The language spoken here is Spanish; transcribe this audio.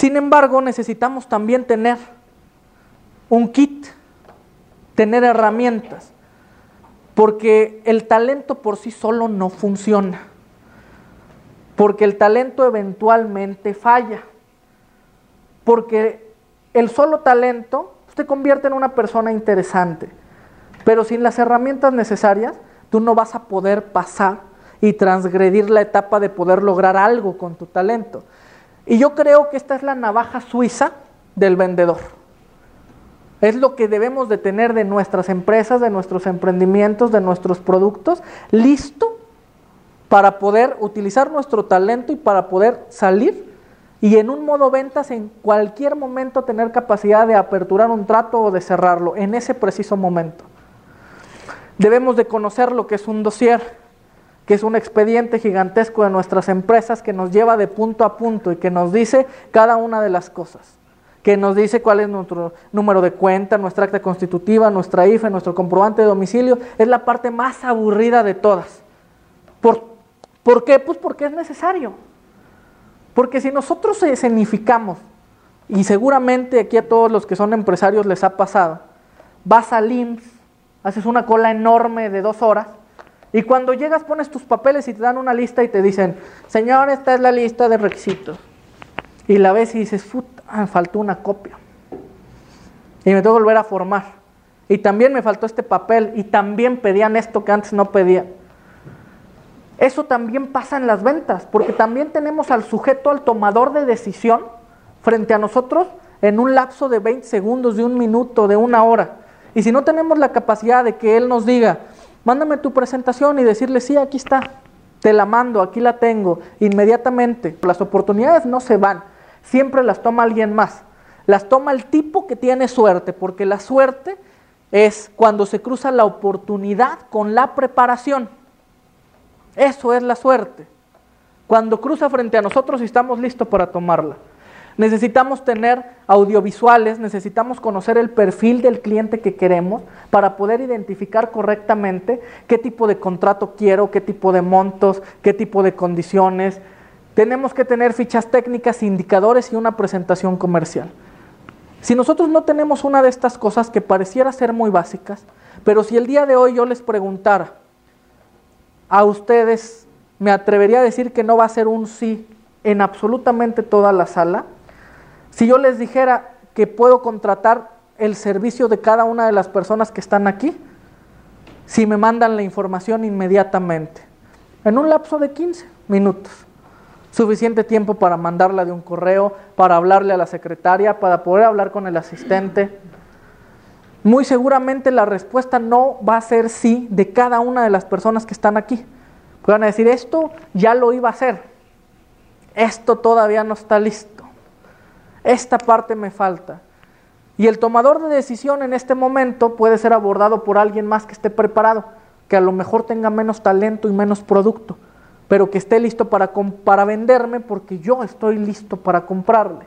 Sin embargo, necesitamos también tener un kit, tener herramientas, porque el talento por sí solo no funciona, porque el talento eventualmente falla, porque el solo talento te convierte en una persona interesante, pero sin las herramientas necesarias, tú no vas a poder pasar y transgredir la etapa de poder lograr algo con tu talento. Y yo creo que esta es la navaja suiza del vendedor. Es lo que debemos de tener de nuestras empresas, de nuestros emprendimientos, de nuestros productos, listo para poder utilizar nuestro talento y para poder salir y en un modo ventas en cualquier momento tener capacidad de aperturar un trato o de cerrarlo en ese preciso momento. Debemos de conocer lo que es un dossier, que es un expediente gigantesco de nuestras empresas que nos lleva de punto a punto y que nos dice cada una de las cosas, que nos dice cuál es nuestro número de cuenta, nuestra acta constitutiva, nuestra IFE, nuestro comprobante de domicilio, es la parte más aburrida de todas. ¿Por, ¿por qué? Pues porque es necesario. Porque si nosotros escenificamos, y seguramente aquí a todos los que son empresarios les ha pasado, vas al IMSS, haces una cola enorme de dos horas, y cuando llegas pones tus papeles y te dan una lista y te dicen, señor, esta es la lista de requisitos. Y la ves y dices, puta, faltó una copia. Y me tengo que volver a formar. Y también me faltó este papel. Y también pedían esto que antes no pedían. Eso también pasa en las ventas, porque también tenemos al sujeto, al tomador de decisión, frente a nosotros en un lapso de 20 segundos, de un minuto, de una hora. Y si no tenemos la capacidad de que él nos diga, mándame tu presentación y decirle, sí, aquí está, te la mando, aquí la tengo, inmediatamente. Las oportunidades no se van, siempre las toma alguien más. Las toma el tipo que tiene suerte, porque la suerte es cuando se cruza la oportunidad con la preparación. Eso es la suerte. Cuando cruza frente a nosotros y estamos listos para tomarla. Necesitamos tener audiovisuales, necesitamos conocer el perfil del cliente que queremos para poder identificar correctamente qué tipo de contrato quiero, qué tipo de montos, qué tipo de condiciones. Tenemos que tener fichas técnicas, indicadores y una presentación comercial. Si nosotros no tenemos una de estas cosas que pareciera ser muy básicas, pero si el día de hoy yo les preguntara a ustedes, me atrevería a decir que no va a ser un sí en absolutamente toda la sala, si yo les dijera que puedo contratar el servicio de cada una de las personas que están aquí, si me mandan la información inmediatamente, en un lapso de 15 minutos. Suficiente tiempo para mandarla de un correo, para hablarle a la secretaria, para poder hablar con el asistente. Muy seguramente la respuesta no va a ser sí de cada una de las personas que están aquí. Van a decir, esto ya lo iba a hacer, esto todavía no está listo. Esta parte me falta. Y el tomador de decisión en este momento puede ser abordado por alguien más que esté preparado, que a lo mejor tenga menos talento y menos producto, pero que esté listo para, para venderme porque yo estoy listo para comprarle.